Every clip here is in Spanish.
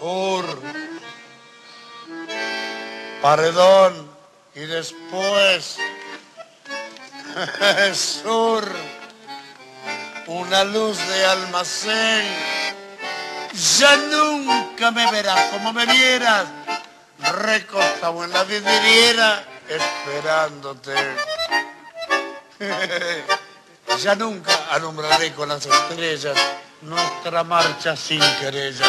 sur, paredón. Y después sur, una luz de almacén. Ya nunca me verás como me vieras, recostado en la vidriera, esperándote. Ya nunca alumbraré con las estrellas nuestra marcha sin querellas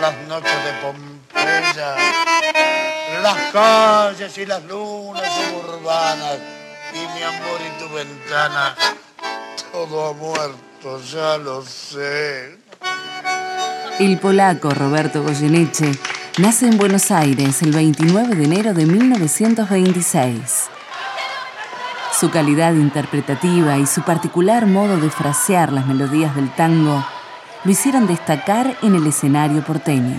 las noches de Pompeya. Las calles y las lunas suburbanas y mi amor y tu ventana, todo ha muerto, ya lo sé. El polaco Roberto Goyeneche nace en Buenos Aires el 29 de enero de 1926. Su calidad interpretativa y su particular modo de frasear las melodías del tango lo hicieron destacar en el escenario porteño.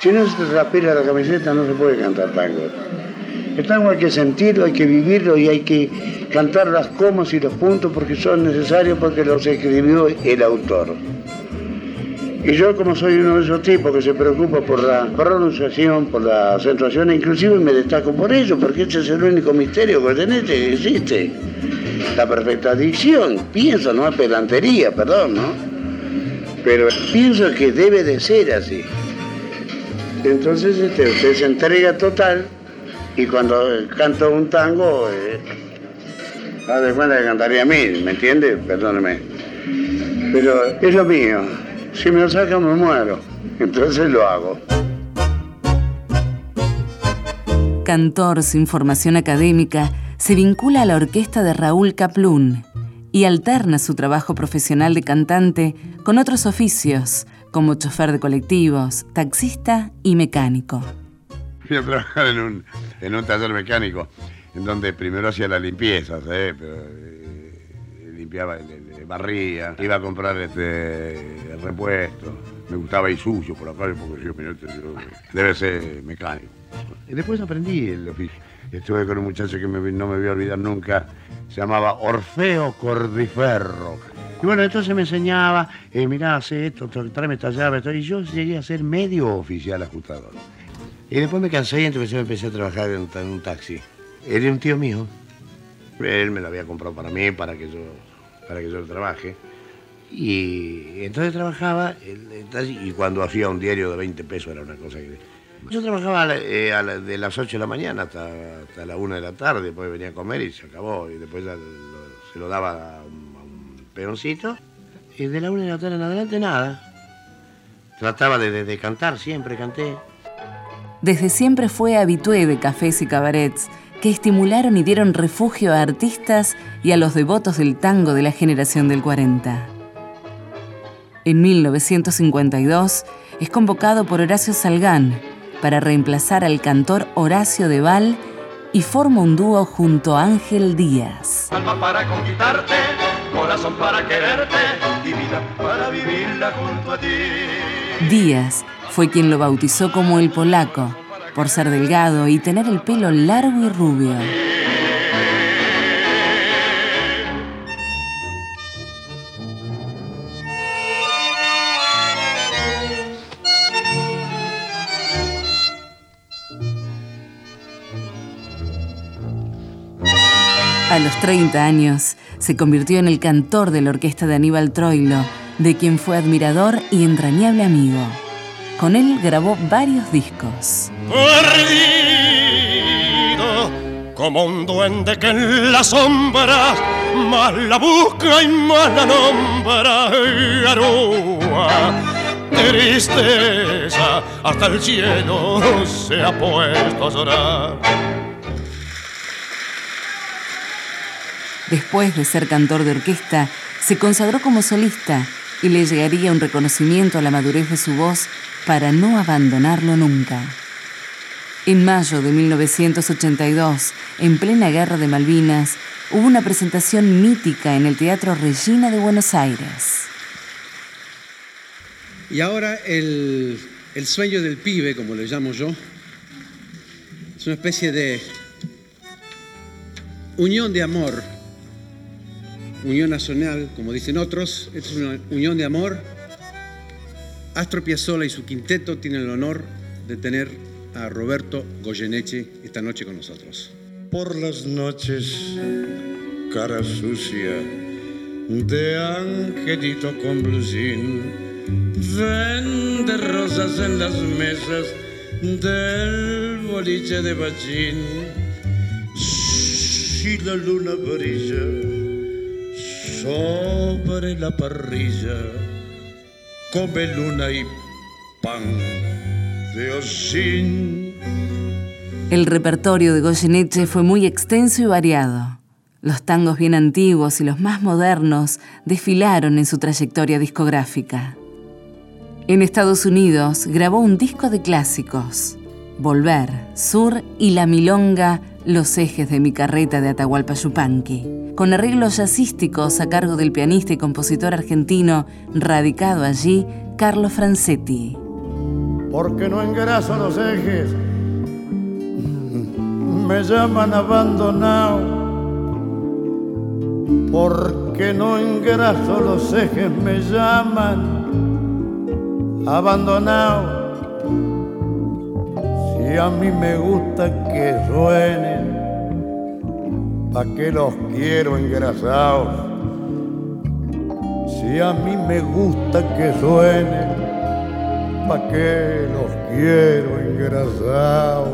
Si no se rapera la camiseta no se puede cantar tango. El tango hay que sentirlo, hay que vivirlo y hay que cantar las comas y los puntos porque son necesarios porque los escribió el autor. Y yo como soy uno de esos tipos que se preocupa por la pronunciación, por la acentuación, inclusive me destaco por ello, porque ese es el único misterio que tenés que existe. La perfecta dicción, pienso, no es pedantería, perdón, ¿no? Pero pienso que debe de ser así. Entonces este, usted se entrega total y cuando canto un tango, eh, haz de cuenta que cantaría a mí, ¿me entiende? Perdóneme. Pero es lo mío. Si me lo sacan me muero. Entonces lo hago. Cantor sin formación académica, se vincula a la orquesta de Raúl Caplún y alterna su trabajo profesional de cantante con otros oficios, como chofer de colectivos, taxista y mecánico. Fui a trabajar en un, en un taller mecánico, en donde primero hacía la limpieza, ¿sabes? Pero, eh, limpiaba, barría, iba a comprar este repuesto. Me gustaba ir sucio por la calle porque yo, debe ser mecánico. Después aprendí el oficio. Estuve con un muchacho que no me voy a olvidar nunca, se llamaba Orfeo Cordiferro. Y bueno, entonces me enseñaba, eh, mirá, hace esto, tráeme esta llave, y yo llegué a ser medio oficial ajustador. Y después me cansé y entonces empecé a trabajar en, un taxi. Era un tío mío. Él me lo había comprado para mí, para que yo, para que yo trabaje. Y entonces trabajaba, y cuando hacía un diario de 20 pesos era una cosa que... Yo trabajaba eh, de las 8 de la mañana hasta, la 1 de la tarde, después venía a comer y se acabó. Y después se lo daba a un, peoncito. Y de la 1 de la tarde en adelante nada. Trataba de, de cantar, siempre canté. Desde siempre fue habitué de cafés y cabarets que estimularon y dieron refugio a artistas y a los devotos del tango de la generación del 40. En 1952 es convocado por Horacio Salgán para reemplazar al cantor Horacio Deval y forma un dúo junto a Ángel Díaz. Alma para conquistarte, corazón para quererte y vida para vivirla junto a ti. Díaz fue quien lo bautizó como el polaco, por ser delgado y tener el pelo largo y rubio. A los 30 años se convirtió en el cantor de la orquesta de Aníbal Troilo, de quien fue admirador y entrañable amigo. Con él grabó varios discos. Perdido, como un duende que en las sombras más la busca y más la nombra. Garúa, tristeza, hasta el cielo se ha puesto a llorar. Después de ser cantor de orquesta, se consagró como solista y le llegaría un reconocimiento a la madurez de su voz para no abandonarlo nunca. En mayo de 1982, en plena guerra de Malvinas, hubo una presentación mítica en el Teatro Regina de Buenos Aires. Y ahora el, el sueño del pibe, como le llamo yo, es una especie de unión de amor unión nacional, como dicen otros, es una unión de amor Astro y su quinteto tienen el honor de tener a Roberto Goyeneche esta noche con nosotros. Por las noches, cara sucia de angelito con blusín, vende rosas en las mesas del boliche de bachín. Si la luna brilla sobre la parrilla, come luna y pan de. El repertorio de Goyeneche fue muy extenso y variado. Los tangos bien antiguos y los más modernos desfilaron en su trayectoria discográfica. En Estados Unidos grabó un disco de clásicos, Volver, Sur y La Milonga, los ejes de mi carreta de Atahualpa Yupanqui, con arreglos jazzísticos a cargo del pianista y compositor argentino radicado allí, Carlo Francetti. Porque no engraso los ejes, me llaman abandonado. Porque no engraso los ejes, me llaman abandonado. Si a mí me gusta que suenen, ¿pa' qué los quiero engrasados? Si a mí me gusta que suenen, ¿pa' qué los quiero engrasados?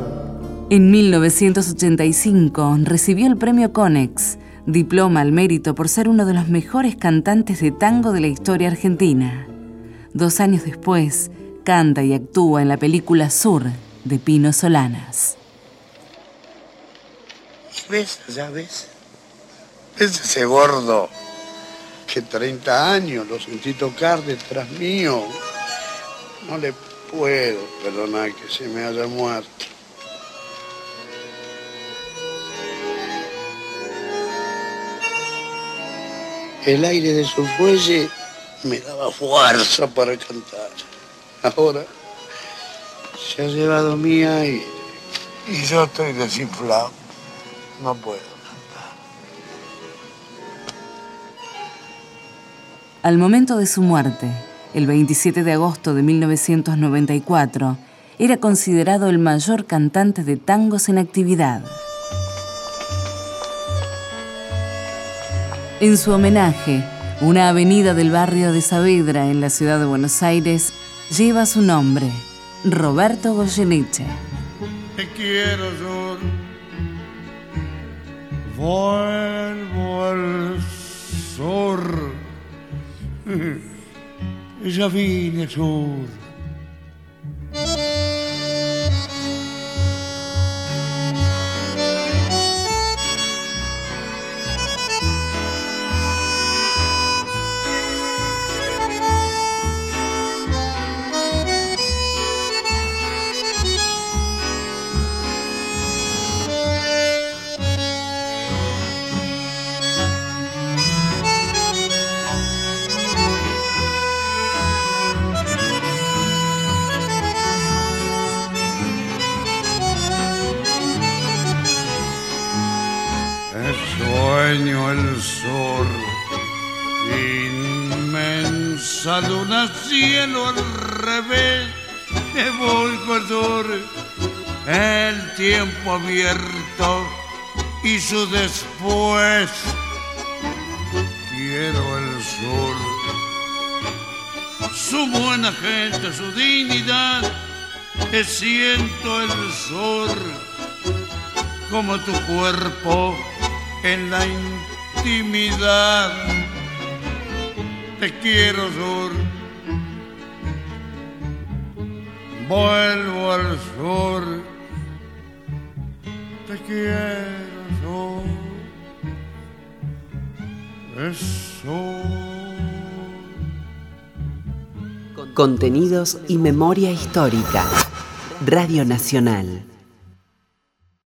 En 1985 recibió el premio Conex, diploma al mérito por ser uno de los mejores cantantes de tango de la historia argentina. Dos años después, canta y actúa en la película Sur de Pino Solanas. ¿Ves? ¿Ya ves? ¿Ves ese gordo? Que 30 años lo sentí tocar detrás mío. No le puedo perdonar que se me haya muerto. El aire de su fuelle me daba fuerza para cantar. Ahora se ha llevado mi aire y yo estoy desinflado. No puedo cantar. Al momento de su muerte, el 27 de agosto de 1994, era considerado el mayor cantante de tangos en actividad. En su homenaje, una avenida del barrio de Saavedra en la ciudad de Buenos Aires lleva su nombre, Roberto Goyeneche. Te quiero yo. Vuelvo al sur. Ya vine sur. Inmensa luna, cielo al revés, me por sur, el tiempo abierto y su después. Quiero el sur, su buena gente, su dignidad, que siento el sur como tu cuerpo en la intimidad. Te quiero, sur. Vuelvo al sur. Te quiero, sur. Es sur. Contenidos y memoria histórica. Radio Nacional.